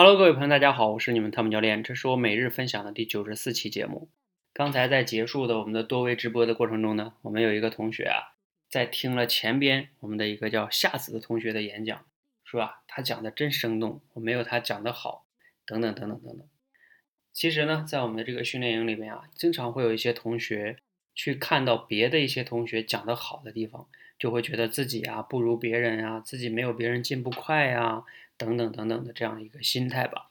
Hello，各位朋友，大家好，我是你们汤姆教练，这是我每日分享的第九十四期节目。刚才在结束的我们的多维直播的过程中呢，我们有一个同学啊，在听了前边我们的一个叫夏子的同学的演讲，是吧？他讲的真生动，我没有他讲的好，等等等等等等。其实呢，在我们的这个训练营里面啊，经常会有一些同学去看到别的一些同学讲的好的地方，就会觉得自己啊不如别人啊，自己没有别人进步快呀。等等等等的这样一个心态吧。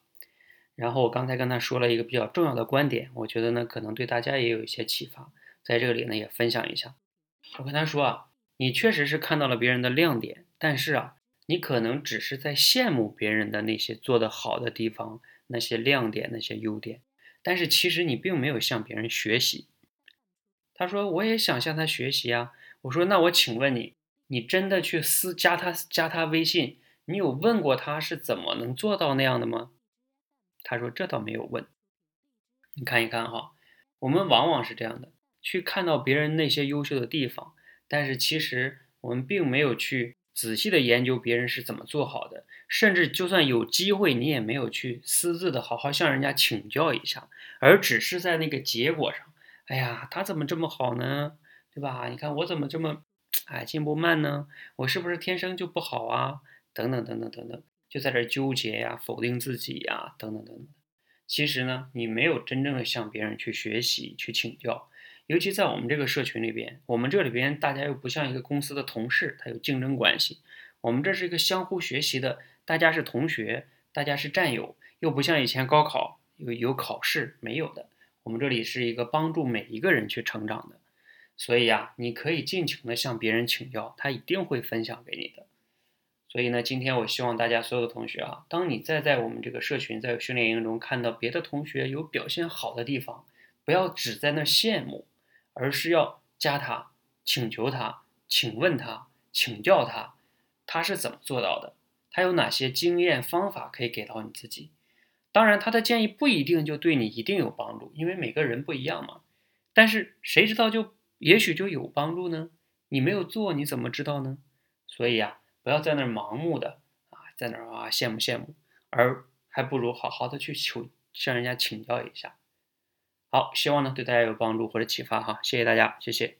然后我刚才跟他说了一个比较重要的观点，我觉得呢可能对大家也有一些启发，在这里呢也分享一下。我跟他说啊，你确实是看到了别人的亮点，但是啊，你可能只是在羡慕别人的那些做得好的地方，那些亮点，那些优点，但是其实你并没有向别人学习。他说我也想向他学习啊。我说那我请问你，你真的去私加他加他微信？你有问过他是怎么能做到那样的吗？他说这倒没有问。你看一看哈，我们往往是这样的，去看到别人那些优秀的地方，但是其实我们并没有去仔细的研究别人是怎么做好的，甚至就算有机会，你也没有去私自的好好向人家请教一下，而只是在那个结果上，哎呀，他怎么这么好呢？对吧？你看我怎么这么哎进步慢呢？我是不是天生就不好啊？等等等等等等，就在这纠结呀，否定自己呀，等等等等。其实呢，你没有真正的向别人去学习、去请教。尤其在我们这个社群里边，我们这里边大家又不像一个公司的同事，他有竞争关系。我们这是一个相互学习的，大家是同学，大家是战友，又不像以前高考有有考试没有的。我们这里是一个帮助每一个人去成长的，所以呀，你可以尽情的向别人请教，他一定会分享给你的。所以呢，今天我希望大家所有的同学啊，当你再在我们这个社群、在训练营中看到别的同学有表现好的地方，不要只在那羡慕，而是要加他、请求他、请问他、请教他，他是怎么做到的？他有哪些经验方法可以给到你自己？当然，他的建议不一定就对你一定有帮助，因为每个人不一样嘛。但是谁知道就也许就有帮助呢？你没有做，你怎么知道呢？所以呀。不要在那儿盲目的啊，在那儿啊羡慕羡慕，而还不如好好的去求向人家请教一下。好，希望呢对大家有帮助或者启发哈，谢谢大家，谢谢。